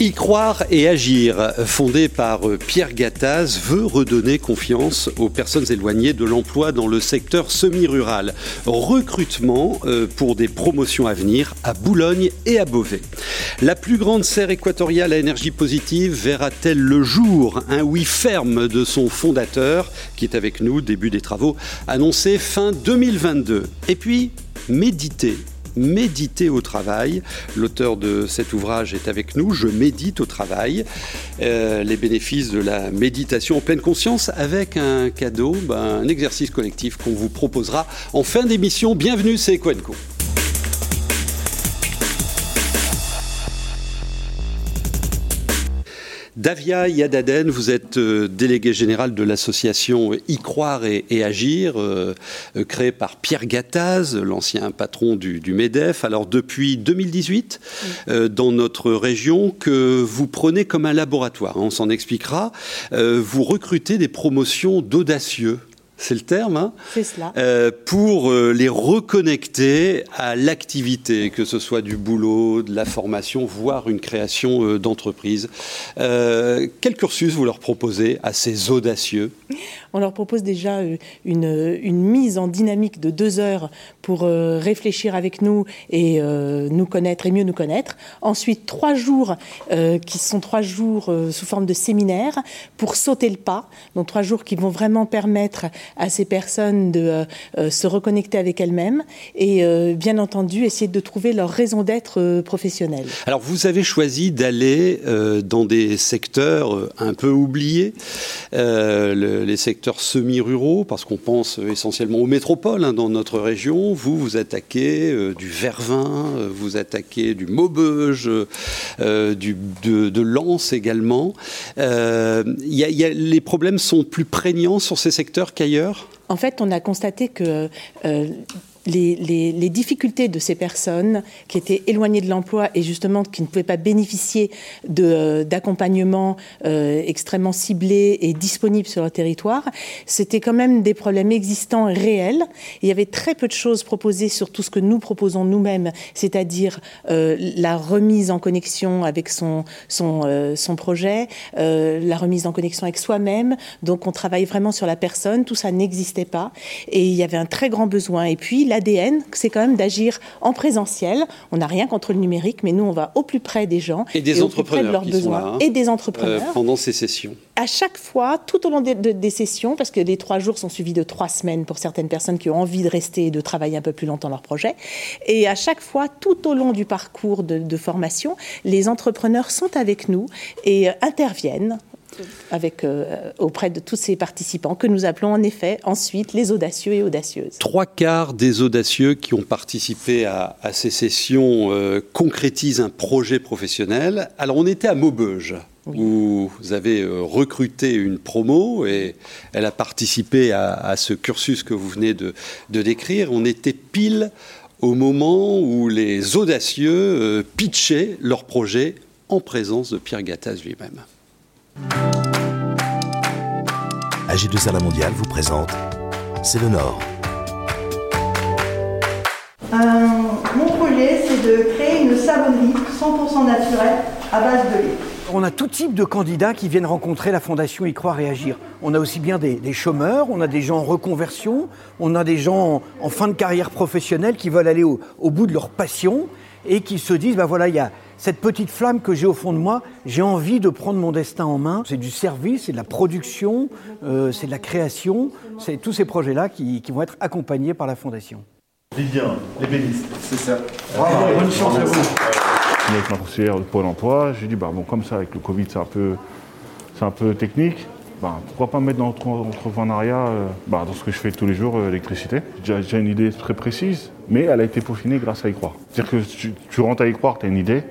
Y croire et agir, fondé par Pierre Gattaz, veut redonner confiance aux personnes éloignées de l'emploi dans le secteur semi-rural. Recrutement euh, pour des promotions à venir à Boulogne et à Beauvais. La plus grande serre équatoriale à énergie positive verra-t-elle le jour? Un oui ferme de son fondateur, qui est avec nous, début des travaux, annoncé fin 2022. Et puis, méditer Méditer au travail. L'auteur de cet ouvrage est avec nous. Je médite au travail. Euh, les bénéfices de la méditation en pleine conscience avec un cadeau, ben, un exercice collectif qu'on vous proposera en fin d'émission. Bienvenue, c'est Equenco. Davia Yadaden, vous êtes euh, délégué général de l'association Y croire et, agir, euh, euh, créée par Pierre Gattaz, l'ancien patron du, MEDEF. Alors depuis 2018, dans notre région, que vous prenez comme un laboratoire, on s'en expliquera, vous recrutez des promotions d'audacieux c'est le terme, hein c'est cela. Euh, pour euh, les reconnecter à l'activité, que ce soit du boulot, de la formation, voire une création euh, d'entreprise. quel cursus vous leur proposez à ces audacieux? On leur propose déjà une, une, mise en dynamique de deux heures pour réfléchir avec nous et nous connaître et mieux nous connaître. Ensuite, trois jours qui sont trois jours sous forme de séminaire pour sauter le pas. Donc trois jours qui vont vraiment permettre à ces personnes de euh, euh, se reconnecter avec elles-mêmes et euh, bien entendu essayer de trouver leur raison d'être professionnelle. Alors vous avez choisi d'aller dans des secteurs un peu oubliés, les secteurs semi-ruraux, parce qu'on pense essentiellement aux métropoles hein, dans notre région. Vous, vous attaquez du Vervin, vous attaquez du Maubeuge, du, de, Lens également. les problèmes sont plus prégnants sur ces secteurs qu'ailleurs en fait, on a constaté que euh, les, difficultés de ces personnes qui étaient éloignées de l'emploi et justement qui ne pouvaient pas bénéficier euh, d'accompagnement euh, extrêmement ciblé et disponible sur leur territoire, c'était quand même des problèmes existants réels. Il y avait très peu de choses proposées sur tout ce que nous proposons nous-mêmes, c'est-à-dire euh, la remise en connexion avec son, son, son projet, la remise en connexion avec soi-même. Donc on travaille vraiment sur la personne, tout ça n'existait pas et il y avait un très grand besoin. Et puis l'ADN, c'est quand même d'agir en présentiel. On n'a rien contre le numérique, mais nous, on va au plus près des gens et des entrepreneurs de leurs besoins hein. et des entrepreneurs euh, pendant ces sessions. À chaque fois, tout au long des, sessions, parce que les trois jours sont suivis de trois semaines pour certaines personnes qui ont envie de rester et de travailler un peu plus longtemps leur projet, et à chaque fois, tout au long du parcours de, de formation, les entrepreneurs sont avec nous et interviennent avec, euh, auprès de tous ces participants que nous appelons en effet ensuite les audacieux et audacieuses. Trois quarts des audacieux qui ont participé à, ces sessions euh, concrétisent un projet professionnel. Alors on était à Maubeuge. où vous avez euh, recruté une promo et elle a participé à, ce cursus que vous venez de, décrire. On était pile au moment où les audacieux pitchaient leur projet en présence de Pierre Gattaz lui-même. AG2R La Mondiale vous présente C'est le Nord. Euh, mon projet, c'est de créer une savonnerie 100% naturelle à base de lait. On a tout type de candidats qui viennent rencontrer la Fondation Y croire et agir. On a aussi bien des, chômeurs, on a des gens en reconversion, on a des gens en, fin de carrière professionnelle qui veulent aller au, au bout de leur passion et qui se disent, ben voilà, il y a, cette petite flamme que j'ai au fond de moi, j'ai envie de prendre mon destin en main. C'est du service, c'est de la production, euh, c'est de la création. C'est tous ces projets-là qui, vont être accompagnés par la Fondation. Vivien, l'ébéniste, c'est ça. bonne chance à vous. Avec ma conseillère de Pôle emploi, j'ai dit, bah, bon, comme ça, avec le Covid, c'est un peu, c'est un peu technique. Bah, pourquoi pas mettre dans l'entrepreneuriat, euh, bah, dans ce que je fais tous les jours, euh, l'électricité. J'ai déjà une idée très précise, mais elle a été peaufinée grâce à y croire. C'est-à-dire que tu, rentres à y croire, tu as une idée,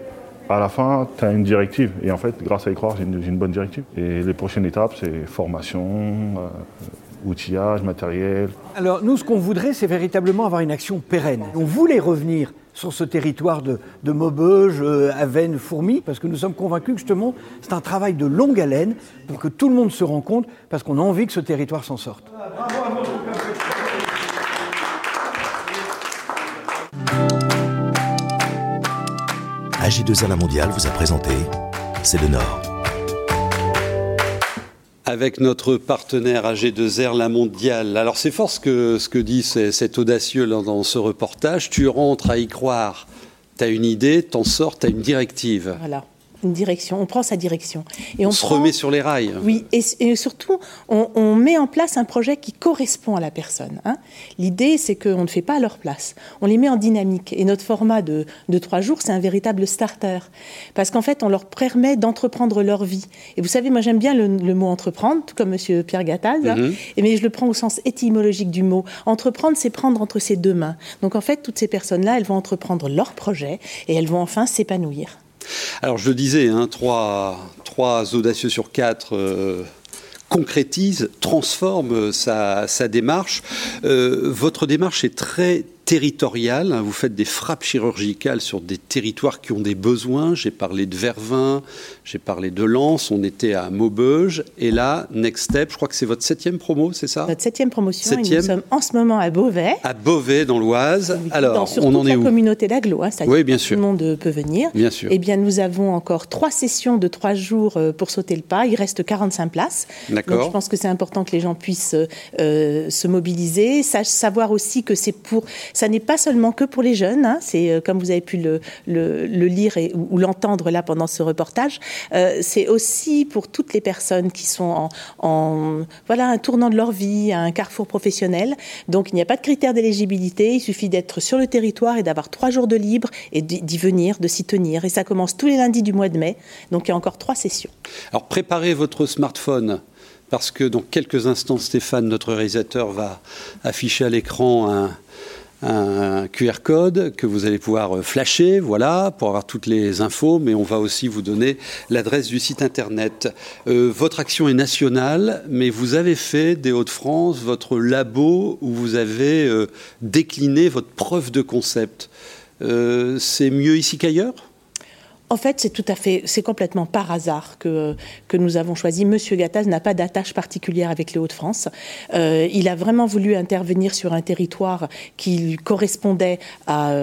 à la fin, tu as une directive. Et en fait, grâce à y croire, j'ai une, bonne directive. Et les prochaines étapes, c'est formation, euh, outillage, matériel. Alors, nous, ce qu'on voudrait, c'est véritablement avoir une action pérenne. On voulait revenir sur ce territoire de, Maubeuge, euh, Avennes, Fourmi, parce que nous sommes convaincus que justement, c'est un travail de longue haleine pour que tout le monde se rende compte, parce qu'on a envie que ce territoire s'en sorte. AG2A La Mondiale vous a présenté c'est le Nord. Avec notre partenaire AG2R, la mondiale. Alors c'est fort ce que, ce que dit cet audacieux dans ce reportage. Tu rentres à y croire. Tu as une idée, t'en sors, tu as une directive. Une direction, on prend sa direction. Et on, se remet sur les rails. Oui, et, surtout, on, met en place un projet qui correspond à la personne. Hein. L'idée, c'est qu'on ne fait pas à leur place. On les met en dynamique. Et notre format de, trois jours, c'est un véritable starter. Parce qu'en fait, on leur permet d'entreprendre leur vie. Et vous savez, moi, j'aime bien le, mot entreprendre, tout comme M. Pierre Gattaz, hein. mhm. mais je le prends au sens étymologique du mot. Entreprendre, c'est prendre entre ses deux mains. Donc, en fait, toutes ces personnes-là, elles vont entreprendre leur projet et elles vont enfin s'épanouir. Alors je le disais, hein, trois, audacieux sur quatre euh, concrétisent, transforment sa, démarche. Euh, votre démarche est très territoriale. Hein. Vous faites des frappes chirurgicales sur des territoires qui ont des besoins. J'ai parlé de Vervins, j'ai parlé de Lens, on était à Maubeuge. Et là, Next Step, je crois que c'est votre septième promo, c'est ça? Notre septième promotion. Et nous sommes en ce moment à Beauvais. À Beauvais, dans l'Oise. Alors, on en est la communauté d'Aglo, hein, oui, bien sûr. tout le monde peut venir. Bien sûr. Eh bien, nous avons encore trois sessions de trois jours euh, pour sauter le pas. Il reste 45 places. D'accord. Donc, je pense que c'est important que les gens puissent euh, se mobiliser, savoir aussi que c'est pour ça n'est pas seulement que pour les jeunes, hein. c'est euh, comme vous avez pu le, lire ou, l'entendre là pendant ce reportage, euh, c'est aussi pour toutes les personnes qui sont en, voilà un tournant de leur vie, un carrefour professionnel. Donc il n'y a pas de critère d'éligibilité, il suffit d'être sur le territoire et d'avoir trois jours de libre et d'y venir, de s'y tenir. Et ça commence tous les lundis du mois de mai, donc il y a encore trois sessions. Alors préparez votre smartphone parce que dans quelques instants, Stéphane, notre réalisateur, va afficher à l'écran un, un QR code que vous allez pouvoir euh, flasher, voilà, pour avoir toutes les infos, mais on va aussi vous donner l'adresse du site internet. Euh, votre action est nationale, mais vous avez fait des Hauts-de-France votre labo où vous avez euh, décliné votre preuve de concept. c'est mieux ici qu'ailleurs? En fait, c'est tout à fait, c'est complètement par hasard que, que nous avons choisi. Monsieur Gattaz n'a pas d'attache particulière avec les Hauts-de-France. Euh, il a vraiment voulu intervenir sur un territoire qui lui correspondait à,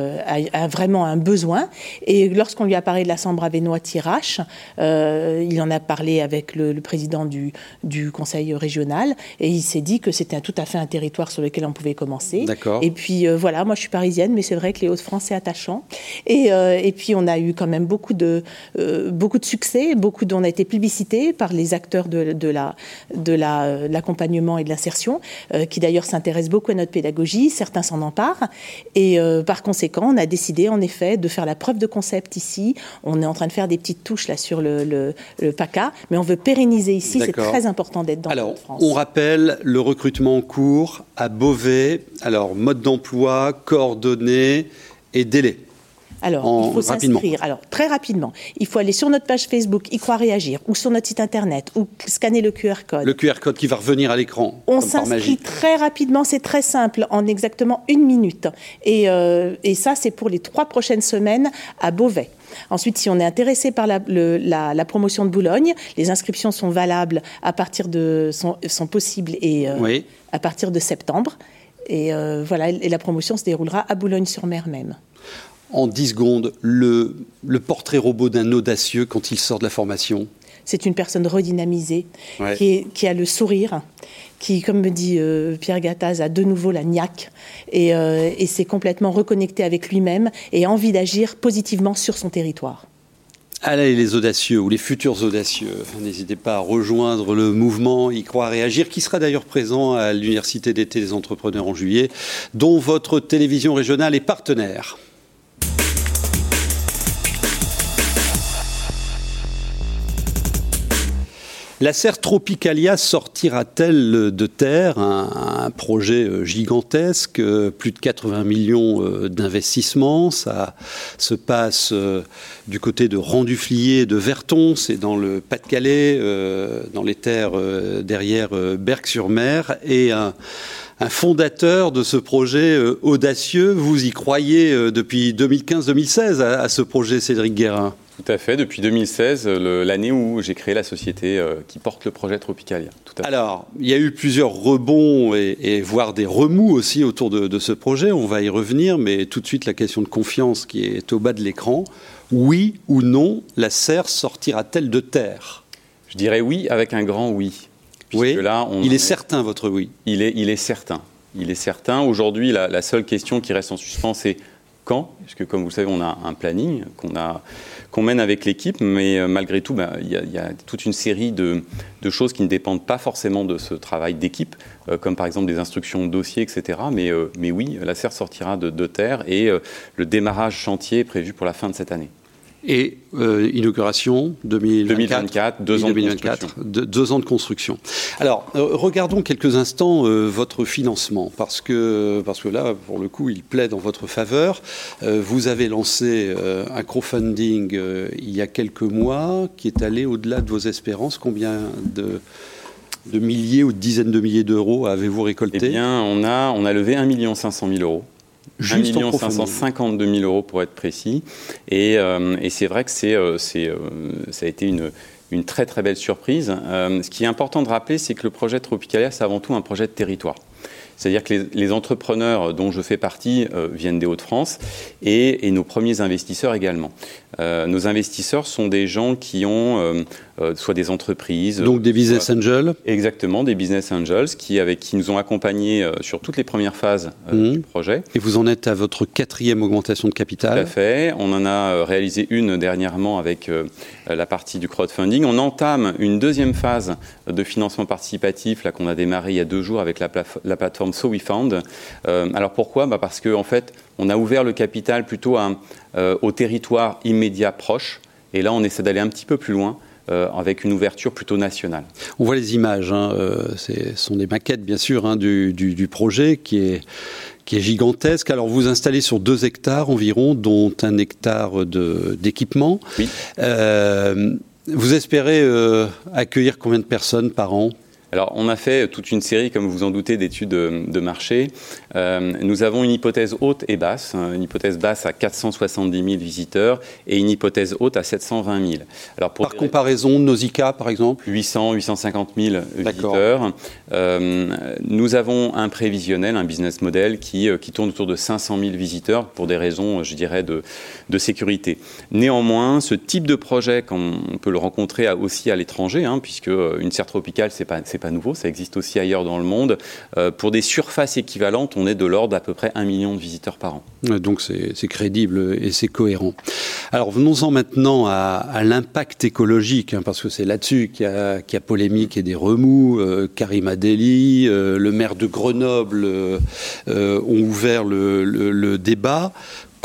à, vraiment un besoin. Et lorsqu'on lui a parlé de la Sambre avenois Tirache, euh, il en a parlé avec le, président du, du, conseil régional et il s'est dit que c'était tout à fait un territoire sur lequel on pouvait commencer. Et puis euh, voilà, moi je suis parisienne, mais c'est vrai que les Hauts-de-France c'est attachant. Et, et puis on a eu quand même beaucoup de, euh, beaucoup de succès, beaucoup on a été publicité par les acteurs de, de la, de la, l'accompagnement et de l'insertion, euh, qui d'ailleurs s'intéressent beaucoup à notre pédagogie. Certains s'en emparent. Et euh, par conséquent, on a décidé en effet de faire la preuve de concept ici. On est en train de faire des petites touches là sur le, le, PACA, mais on veut pérenniser ici. C'est très important d'être dans Alors, France. on rappelle le recrutement en cours à Beauvais. Alors, mode d'emploi, coordonnées et délai. Alors, il faut s'inscrire. Alors, très rapidement, il faut aller sur notre page Facebook, y croire réagir, ou sur notre site internet, ou scanner le QR code. Le QR code qui va revenir à l'écran. On s'inscrit très rapidement, c'est très simple, en exactement une minute. Et, euh, et ça, c'est pour les trois prochaines semaines à Beauvais. Ensuite, si on est intéressé par la, la, promotion de Boulogne, les inscriptions sont valables à partir de sont, sont possibles et euh, à partir de septembre. Et euh, voilà, et la promotion se déroulera à Boulogne-sur-Mer même en 10 secondes le, portrait robot d'un audacieux quand il sort de la formation C'est une personne redynamisée, qui, a le sourire, qui, comme me dit euh, Pierre Gattaz, a de nouveau la niaque et, euh, et s'est complètement reconnecté avec lui-même et a envie d'agir positivement sur son territoire. Allez les audacieux ou les futurs audacieux, n'hésitez pas à rejoindre le mouvement Y croire et agir, qui sera d'ailleurs présent à l'Université d'été des entrepreneurs en juillet, dont votre télévision régionale est partenaire. La serre Tropicalia sortira-t-elle de terre un, projet euh, gigantesque, euh, plus de 80 millions euh, d'investissements? Ça se passe du côté de Randuflier de Verton, c'est dans le Pas-de-Calais, dans les terres derrière Berck-sur-Mer. Et un, fondateur de ce projet audacieux, vous y croyez depuis 2015-2016 à, ce projet, Cédric Guérin? Tout à fait, depuis 2016, l'année où j'ai créé la société euh, qui porte le projet Tropicalia. Alors, il y a eu plusieurs rebonds et, voire des remous aussi autour de, ce projet, on va y revenir, mais tout de suite la question de confiance qui est au bas de l'écran. Oui ou non, la serre sortira-t-elle de terre? Je dirais oui avec un grand oui. Oui, là, il est, certain votre oui. Il est, il est certain. Il est certain. Aujourd'hui, la, la seule question qui reste en suspens, c'est quand Puisque comme vous le savez, on a un planning qu'on mène avec l'équipe, mais euh, malgré tout, bah, il y, a toute une série de, choses qui ne dépendent pas forcément de ce travail d'équipe, euh, comme par exemple des instructions de dossier, etc. Mais, euh, mais oui, la serre sortira de, de terre et le démarrage chantier est prévu pour la fin de cette année et euh, inauguration 2024, deux, ans de deux ans de construction. Alors, euh, regardons quelques instants euh, votre financement, parce que, parce que là, pour le coup, il plaide en votre faveur. vous avez lancé un crowdfunding il y a quelques mois qui est allé au-delà de vos espérances. Combien de de milliers ou de dizaines de milliers d'euros avez-vous récolté? Eh bien, on a, on a levé 1 500 000 euros. 1 552 000 euros pour être précis. Et, euh, et c'est vrai que c'est, euh, euh, ça a été une, une très très belle surprise. ce qui est important de rappeler, c'est que le projet Tropicalia, c'est avant tout un projet de territoire. C'est-à-dire que les, entrepreneurs dont je fais partie viennent des Hauts-de-France et, et, nos premiers investisseurs également. nos investisseurs sont des gens qui ont euh, soit des entreprises. Donc des business angels Exactement, des business angels qui, avec, qui nous ont accompagnés euh, sur toutes les premières phases euh, mmh. du projet. Et vous en êtes à votre quatrième augmentation de capital Tout à fait. On en a réalisé une dernièrement avec la partie du crowdfunding. On entame une deuxième phase de financement participatif là qu'on a démarré il y a deux jours avec la, la plateforme So We Found. alors pourquoi? Bah Parce qu'en en fait, on a ouvert le capital plutôt à, au territoire immédiat proche. Et là, on essaie d'aller un petit peu plus loin euh, avec une ouverture plutôt nationale. On voit les images, hein, euh, ce sont des maquettes bien sûr hein, du, projet qui est, qui est gigantesque. Alors vous installez sur deux hectares environ, dont un hectare d'équipement. Oui. Euh, vous espérez accueillir combien de personnes par an? Alors, on a fait toute une série, comme vous en doutez, d'études de, marché. Euh, nous avons une hypothèse haute et basse. Hein, une hypothèse basse à 470 000 visiteurs et une hypothèse haute à 720 000. Alors pour par comparaison, Nausicaa, par exemple? 800, 850 000 visiteurs. Euh, nous avons un prévisionnel, un business model qui, euh, qui tourne autour de 500 000 visiteurs pour des raisons, je dirais, de, de sécurité. Néanmoins, ce type de projet, on peut le rencontrer aussi à l'étranger, hein, puisque une serre tropicale, c'est pas nouveau, ça existe aussi ailleurs dans le monde. Euh, pour des surfaces équivalentes, on est de l'ordre d'à peu près un million de visiteurs par an. Donc c'est crédible et c'est cohérent. Alors venons-en maintenant à, l'impact écologique, hein, parce que c'est là-dessus qu'il y, a polémique et des remous. Euh, Karim Adeli, euh, le maire de Grenoble ont ouvert le débat.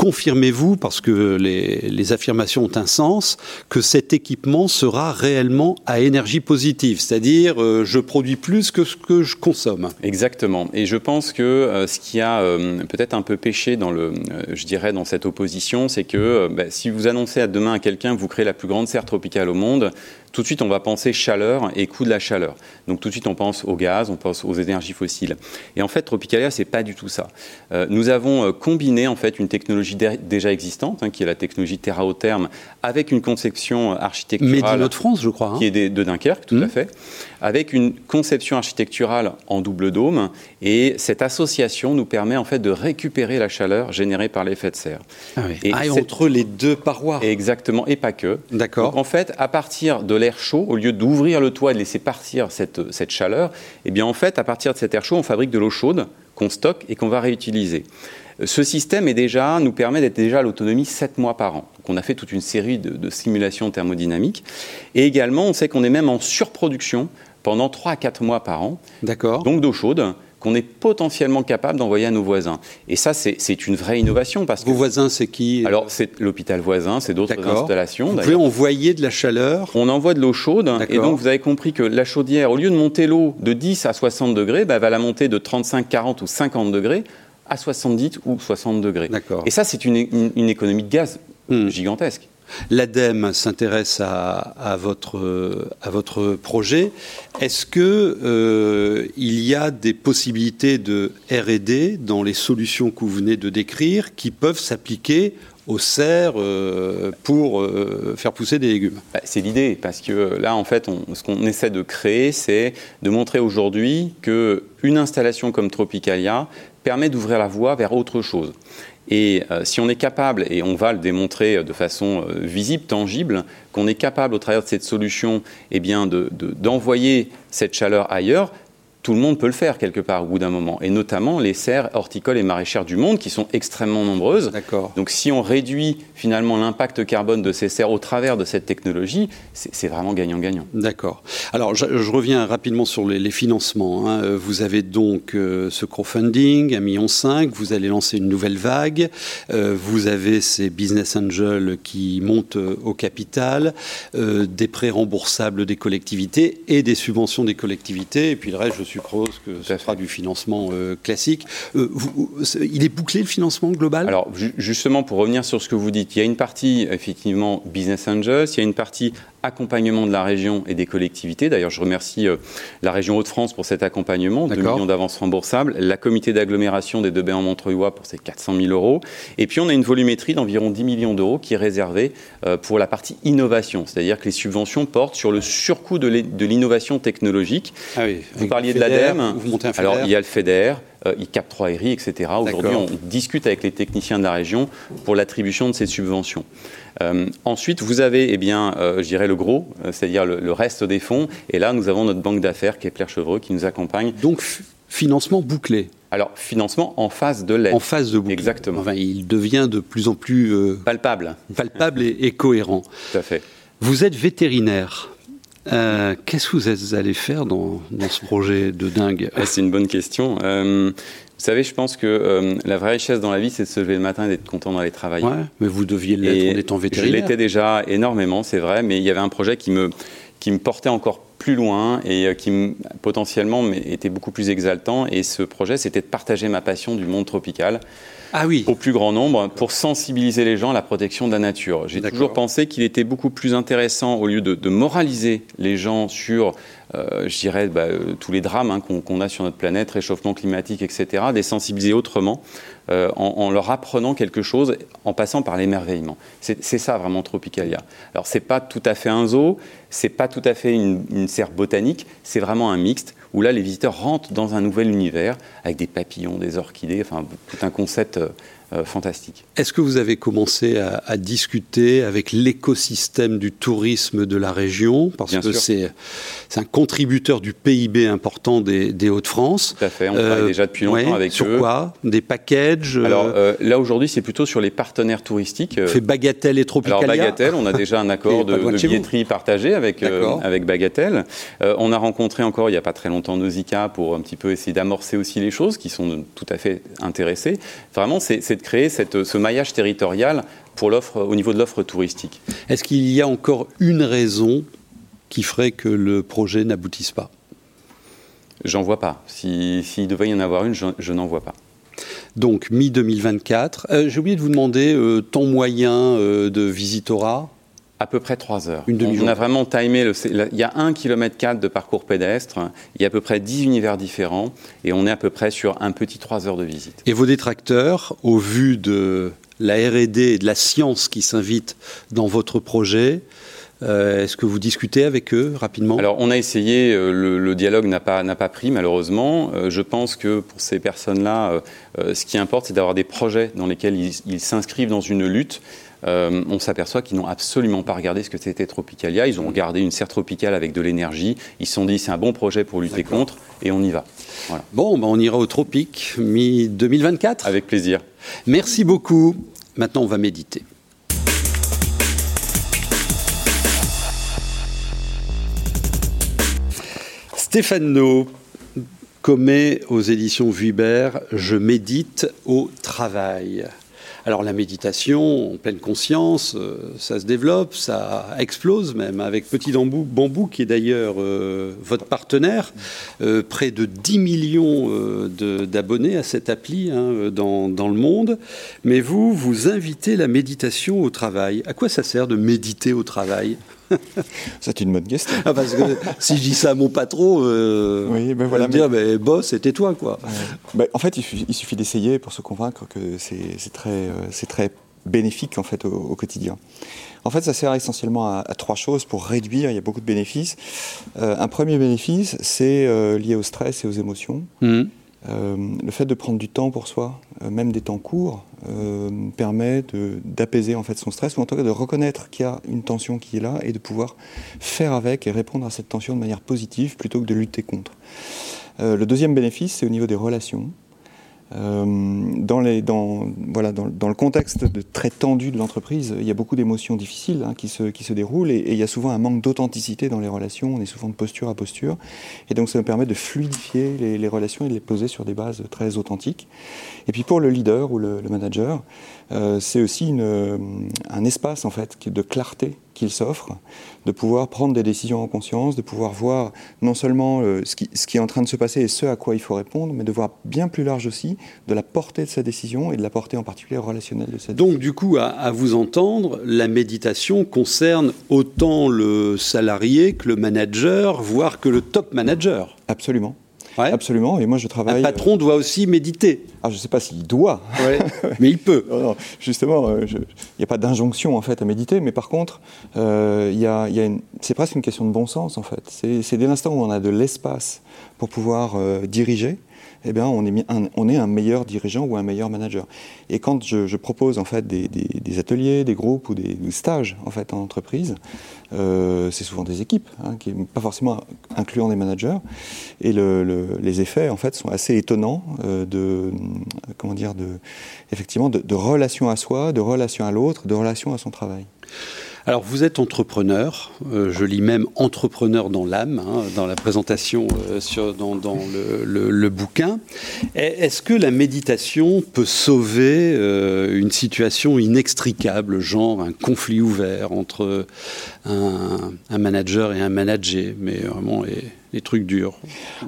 Confirmez-vous, parce que les, affirmations ont un sens, que cet équipement sera réellement à énergie positive, c'est-à-dire euh, je produis plus que ce que je consomme. Exactement. Et je pense que euh, ce qui a euh, peut-être un peu péché dans le, je dirais, dans cette opposition, c'est que bah, si vous annoncez à demain à quelqu'un que vous créez la plus grande serre tropicale au monde, tout de suite, on va penser chaleur et coût de la chaleur. Donc tout de suite, on pense au gaz, on pense aux énergies fossiles. Et en fait, Tropicalia, c'est pas du tout ça. Euh, nous avons euh, combiné en fait une technologie déjà existante, hein, qui est la technologie terra terme, avec une conception architecturale. Mais de France, je crois. Hein. Qui est de, Dunkerque, tout à mmh. fait. Avec une conception architecturale en double dôme. Et cette association nous permet en fait de récupérer la chaleur générée par l'effet de serre. Ah, oui. et, ah, entre les deux parois. Exactement, et pas que. D'accord. En fait, à partir de l'air chaud, au lieu d'ouvrir le toit et de laisser partir cette, cette chaleur, eh bien en fait, à partir de cet air chaud, on fabrique de l'eau chaude qu'on stocke et qu'on va réutiliser. Ce système est déjà, nous permet d'être déjà à l'autonomie 7 mois par an. Donc on a fait toute une série de, de simulations thermodynamiques. Et également, on sait qu'on est même en surproduction pendant 3 à 4 mois par an. D'accord. Donc d'eau chaude qu'on est potentiellement capable d'envoyer à nos voisins. Et ça, c'est une vraie innovation. Parce Vos voisins, c'est qui? Alors, c'est l'hôpital voisin, c'est d'autres installations. Vous pouvez envoyer de la chaleur On envoie de l'eau chaude. Et donc, vous avez compris que la chaudière, au lieu de monter l'eau de 10 à 60 degrés, bah, elle va la monter de 35, 40 ou 50 degrés à 70 ou 60 degrés. Et ça, c'est une, économie de gaz hmm. gigantesque. L'ADEME s'intéresse à, votre, projet. Est-ce que euh, il y a des possibilités de R&D dans les solutions que vous venez de décrire qui peuvent s'appliquer aux serres pour faire pousser des légumes? Bah, c'est l'idée, parce que là, en fait, ce qu'on essaie de créer, c'est de montrer aujourd'hui qu'une installation comme Tropicalia permet d'ouvrir la voie vers autre chose. Et euh, si on est capable, et on va le démontrer de façon euh, visible, tangible, qu'on est capable au travers de cette solution eh bien, d'envoyer cette chaleur ailleurs, tout le monde peut le faire quelque part au bout d'un moment, et notamment les serres horticoles et maraîchères du monde qui sont extrêmement nombreuses. Donc si on réduit finalement l'impact carbone de ces serres au travers de cette technologie, c'est vraiment gagnant-gagnant. D'accord. Alors je, reviens rapidement sur les, financements. Hein. Vous avez donc euh, ce crowdfunding, 1,5 million, vous allez lancer une nouvelle vague, euh, vous avez ces business angels qui montent euh, au capital, des prêts remboursables des collectivités et des subventions des collectivités, et puis le reste, je que ce sera du financement euh, classique. Euh, il est bouclé le financement global? Alors justement, pour revenir sur ce que vous dites, il y a une partie effectivement business angels, il y a une partie accompagnement de la région et des collectivités. D'ailleurs, je remercie euh, la région Hauts-de-France pour cet accompagnement, 2 millions d'avances remboursables, la comité d'agglomération des Deux-Bains en Montreuil pour ses 400 000 euros. Et puis, on a une volumétrie d'environ 10 millions d'euros qui est réservée euh, pour la partie innovation, c'est-à-dire que les subventions portent sur le surcoût de l'innovation technologique. Ah oui, vous parliez l'ADEME. Alors, il y a le FEDER, euh, ICAP 3 RI, etc. Aujourd'hui, on discute avec les techniciens de la région pour l'attribution de ces subventions. Euh, ensuite, vous avez, eh bien, euh, je dirais, le gros, c'est-à-dire le, reste des fonds. Et là, nous avons notre banque d'affaires, Kepler-Chevreux, qui nous accompagne. Donc, financement bouclé alors, financement en phase de l'aide. En phase de bouclé. Exactement. Enfin, il devient de plus en plus... palpable. Palpable et, cohérent. Tout à fait. Vous êtes vétérinaire. Euh, qu'est-ce que vous allez faire dans, ce projet de dingue ah, C'est une bonne question. Euh, vous savez, je pense que euh, la vraie richesse dans la vie, c'est de se lever le matin et d'être content d'aller travailler. Ouais, mais vous deviez l'être en étant vétérinaire. Je l'étais déjà énormément, c'est vrai, mais il y avait un projet qui me, qui me portait encore plus loin et qui potentiellement était beaucoup plus exaltant. Et ce projet, c'était de partager ma passion du monde tropical ah oui. au plus grand nombre pour sensibiliser les gens à la protection de la nature. J'ai toujours pensé qu'il était beaucoup plus intéressant, au lieu de, moraliser les gens sur, euh, je dirais, bah, euh, tous les drames hein, qu'on a sur notre planète, réchauffement climatique, etc., les sensibiliser autrement, euh, en, leur apprenant quelque chose, en passant par l'émerveillement. C'est ça vraiment Tropicalia. Alors c'est pas tout à fait un zoo, c'est pas tout à fait une, serre botanique, c'est vraiment un mixte où là les visiteurs rentrent dans un nouvel univers avec des papillons, des orchidées, enfin tout un concept euh, euh, fantastique. Est-ce que vous avez commencé à, discuter avec l'écosystème du tourisme de la région? Parce que c'est un contributeur du PIB important des, Hauts-de-France. Tout à fait, on travaille euh, déjà depuis longtemps avec sur eux. Sur quoi? Des packages Alors là aujourd'hui, c'est plutôt sur les partenaires touristiques. Fait Bagatelle et Tropicalia Alors Bagatelle, on a déjà un accord de, de billetterie partagé avec, avec Bagatelle. on a rencontré encore il n'y a pas très longtemps Nausicaa pour un petit peu essayer d'amorcer aussi les choses qui sont tout à fait intéressés. Vraiment, c'est créer cette, ce maillage territorial pour au niveau de l'offre touristique. Est-ce qu'il y a encore une raison qui ferait que le projet n'aboutisse pas? J'en vois pas. S'il si, devait y en avoir une, je, n'en vois pas. Donc mi-2024. Euh, j'ai oublié de vous demander euh, temps moyen euh, de visitorat à peu près 3 heures. on, a vraiment timé. Le, il y a 1 km de parcours pédestre, il y a à peu près 10 univers différents, et on est à peu près sur un petit 3 heures de visite. Et vos détracteurs, au vu de la RD et de la science qui s'invitent dans votre projet, euh, Est-ce que vous discutez avec eux rapidement? Alors, on a essayé, euh, le, dialogue n'a pas, pas pris malheureusement. Euh, je pense que pour ces personnes-là, ce qui importe, c'est d'avoir des projets dans lesquels ils s'inscrivent dans une lutte euh, on s'aperçoit qu'ils n'ont absolument pas regardé ce que c'était Tropicalia. Ils ont regardé une serre tropicale avec de l'énergie. Ils se sont dit c'est un bon projet pour lutter contre et on y va. Bon, ben, on ira au tropique mi-2024. Avec plaisir. Merci beaucoup. Maintenant, on va méditer. Stéphane No, commet aux éditions Vuibert Je médite au travail. Alors la méditation en pleine conscience, euh, ça se développe, ça explose même, avec Petit Bambou, qui est d'ailleurs euh, votre partenaire, euh, près de 10 millions d'abonnés à cette appli hein, dans, dans, le monde. Mais vous, vous invitez la méditation au travail. À quoi ça sert de méditer au travail? C'est une bonne question. Ah, parce que si je dis ça à mon patron, euh, oui, ben voilà, me dire, mais... boss, c'était toi, quoi. Ben, en fait, il, suffit, d'essayer pour se convaincre que c'est très, euh, très bénéfique en fait au, quotidien. En fait, ça sert essentiellement à, trois choses pour réduire. Il y a beaucoup de bénéfices. un premier bénéfice, c'est lié au stress et aux émotions. Mmh. Le fait de prendre du temps pour soi, même des temps courts, permet d'apaiser en fait son stress ou en tout cas de reconnaître qu'il y a une tension qui est là et de pouvoir faire avec et répondre à cette tension de manière positive plutôt que de lutter contre. Euh, le deuxième bénéfice, c'est au niveau des relations. Euh, dans, le contexte très tendu de l'entreprise, il y a beaucoup d'émotions difficiles hein, qui, se, déroulent et, il y a souvent un manque d'authenticité dans les relations. On est souvent de posture à posture. Et donc ça nous permet de fluidifier les, relations et de les poser sur des bases très authentiques. Et puis pour le leader ou le, manager, euh, c'est aussi un espace en fait de clarté qu'il s'offre, de pouvoir prendre des décisions en conscience, de pouvoir voir non seulement euh, ce, qui, ce, qui, est en train de se passer et ce à quoi il faut répondre, mais de voir bien plus large aussi de la portée de sa décision et de la portée en particulier relationnelle de sa décision. Donc du coup, à, à vous entendre, la méditation concerne autant le salarié que le manager, voire que le top manager. Absolument. Absolument. Et moi, je travaille. Un patron doit aussi méditer. Ah, je ne sais pas s'il doit. mais il peut. justement, euh, il n'y a pas d'injonction en fait à méditer, mais par contre, euh, y a, y a c'est presque une question de bon sens en fait. C'est dès l'instant où on a de l'espace pour pouvoir euh, diriger, eh bien, on est, un, meilleur dirigeant ou un meilleur manager. Et quand je, propose en fait des, ateliers, des groupes ou des, stages en fait en entreprise, euh, c'est souvent des équipes, hein, pas forcément incluant des managers, et les effets en fait sont assez étonnants euh, de comment dire de effectivement de relation à soi, de relation à l'autre, de relation à son travail. Alors vous êtes entrepreneur, euh, je lis même entrepreneur dans l'âme, hein, dans la présentation euh, sur, dans, le, bouquin. Est-ce que la méditation peut sauver euh, une situation inextricable, genre un conflit ouvert entre un, un manager et un manager, mais vraiment les trucs durs.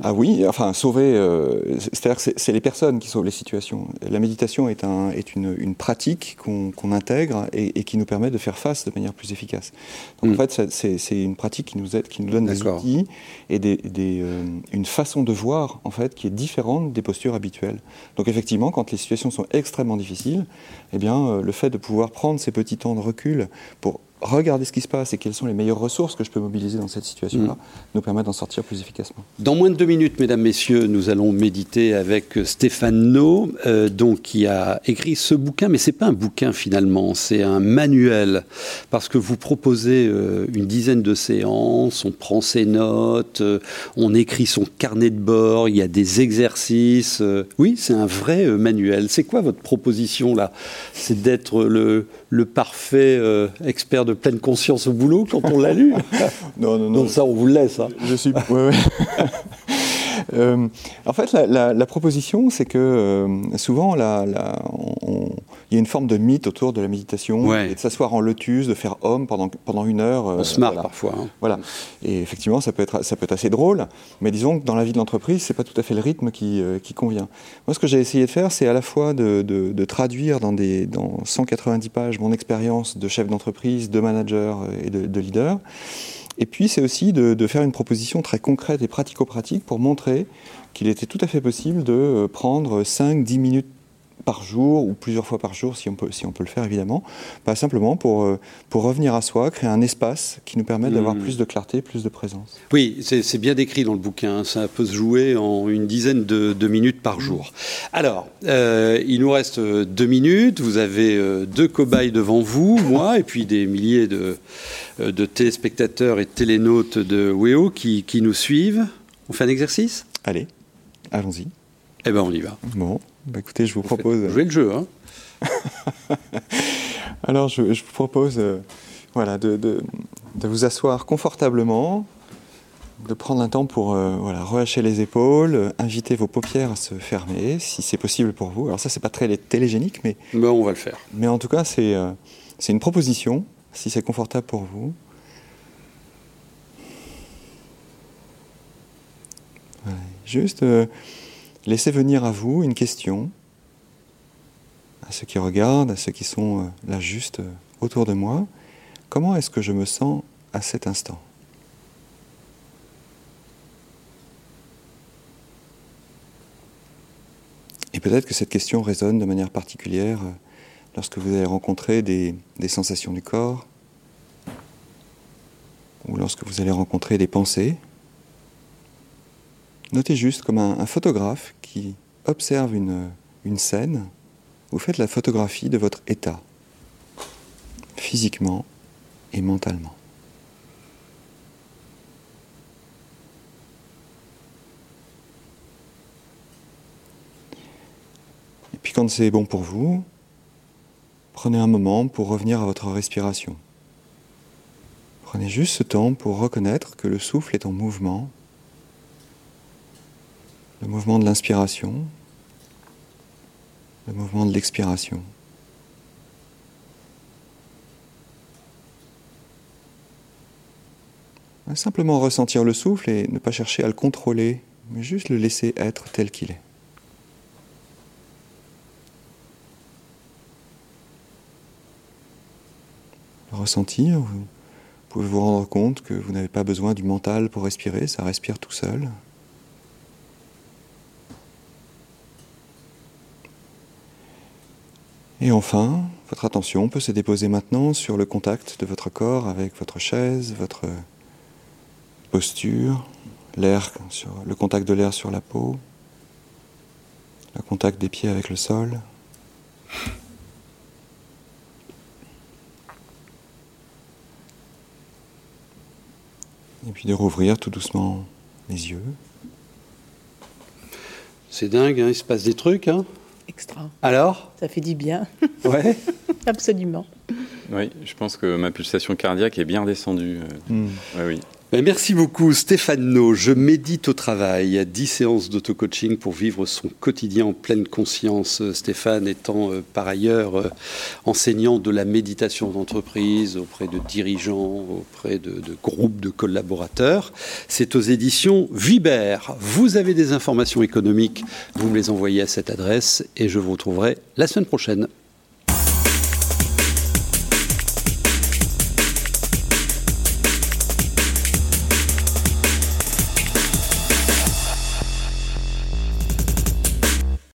Ah oui, enfin sauver, euh, c'est-à-dire que c'est les personnes qui sauvent les situations. La méditation est, un, est une, une pratique qu'on intègre et, et, qui nous permet de faire face de manière plus efficace. Donc en mm. fait, c'est une pratique qui nous aide, qui nous donne des outils et des, des, euh, une façon de voir en fait qui est différente des postures habituelles. Donc effectivement, quand les situations sont extrêmement difficiles, eh bien euh, le fait de pouvoir prendre ces petits temps de recul pour regarder ce qui se passe et quelles sont les meilleures ressources que je peux mobiliser dans cette situation-là, mm. nous permet d'en sortir plus efficacement. Dans moins de deux minutes, mesdames, messieurs, nous allons méditer avec Stéphane No, euh, donc, qui a écrit ce bouquin, mais ce n'est pas un bouquin finalement, c'est un manuel, parce que vous proposez euh, une dizaine de séances, on prend ses notes, euh, on écrit son carnet de bord, il y a des exercices. oui, c'est un vrai manuel. C'est quoi votre proposition là? C'est d'être le, le parfait expert de pleine conscience au boulot quand on l'a lu. non, non, non. Donc ça, on vous le laisse. Hein. Je suis. Ouais, ouais. Euh, en fait, la, proposition, c'est que euh, souvent, il y a une forme de mythe autour de la méditation, et de s'asseoir en lotus, de faire homme pendant, pendant une heure. On se marre parfois. Hein. Voilà. Et effectivement, ça peut, être, ça peut être assez drôle, mais disons que dans la vie de l'entreprise, c'est pas tout à fait le rythme qui, euh, qui convient. Moi, ce que j'ai essayé de faire, c'est à la fois de, de, traduire dans, des, dans 190 pages mon expérience de chef d'entreprise, de manager et de, de leader. Et puis, c'est aussi de, faire une proposition très concrète et pratico-pratique pour montrer qu'il était tout à fait possible de euh, prendre 5-10 minutes par jour ou plusieurs fois par jour si on peut, si on peut le faire évidemment, pas simplement pour, euh, pour revenir à soi, créer un espace qui nous permet d'avoir hmm. plus de clarté, plus de présence. Oui, c'est bien décrit dans le bouquin, ça peut se jouer en une dizaine de, minutes par jour. Alors, euh, il nous reste deux minutes, vous avez euh, deux cobayes devant vous, moi, et puis des milliers de, de téléspectateurs et télénautes de WEO qui, qui nous suivent. On fait un exercice? Allez, allons-y. Eh bien, on y va. Bon. Bah écoutez, je vous, propose. Jouer le jeu, hein Alors, je, vous propose euh, voilà, de, de, de, vous asseoir confortablement, de prendre un temps pour euh, voilà, relâcher les épaules, inviter vos paupières à se fermer, si c'est possible pour vous. Alors, ça, c'est pas très télégénique, mais. Mais on va le faire. Mais en tout cas, c'est euh, c'est une proposition, si c'est confortable pour vous. Juste. Laissez venir à vous une question, à ceux qui regardent, à ceux qui sont euh, là juste euh, autour de moi. Comment est-ce que je me sens à cet instant? Et peut-être que cette question résonne de manière particulière euh, lorsque vous allez rencontrer des, sensations du corps, ou lorsque vous allez rencontrer des pensées. Notez juste comme un, photographe qui observe une, une scène, vous faites la photographie de votre état, physiquement et mentalement. Et puis quand c'est bon pour vous, Prenez un moment pour revenir à votre respiration. Prenez juste ce temps pour reconnaître que le souffle est en mouvement, le mouvement de l'inspiration, le mouvement de l'expiration. Simplement ressentir le souffle et ne pas chercher à le contrôler, mais juste le laisser être tel qu'il est. ressentir. Vous pouvez vous rendre compte que vous n'avez pas besoin du mental pour respirer, ça respire tout seul. Et enfin, votre attention peut se déposer maintenant sur le contact de votre corps avec votre chaise, votre posture, l'air le contact de l'air sur la peau, le contact des pieds avec le sol. Et puis de rouvrir tout doucement les yeux. C'est dingue, hein, il se passe des trucs. Hein Extra. Alors? Ça fait du bien. Ouais. Absolument. Oui, je pense que ma pulsation cardiaque est bien descendue. Hmm. oui. Ben, merci beaucoup Stéphane No. Je médite au travail. 10 séances d'auto-coaching pour vivre son quotidien en pleine conscience. Stéphane étant euh, par ailleurs euh, enseignant de la méditation d'entreprise auprès de dirigeants, auprès de, de, groupes de collaborateurs. C'est aux éditions Viber. Vous avez des informations économiques, vous me les envoyez à cette adresse et je vous retrouverai la semaine prochaine.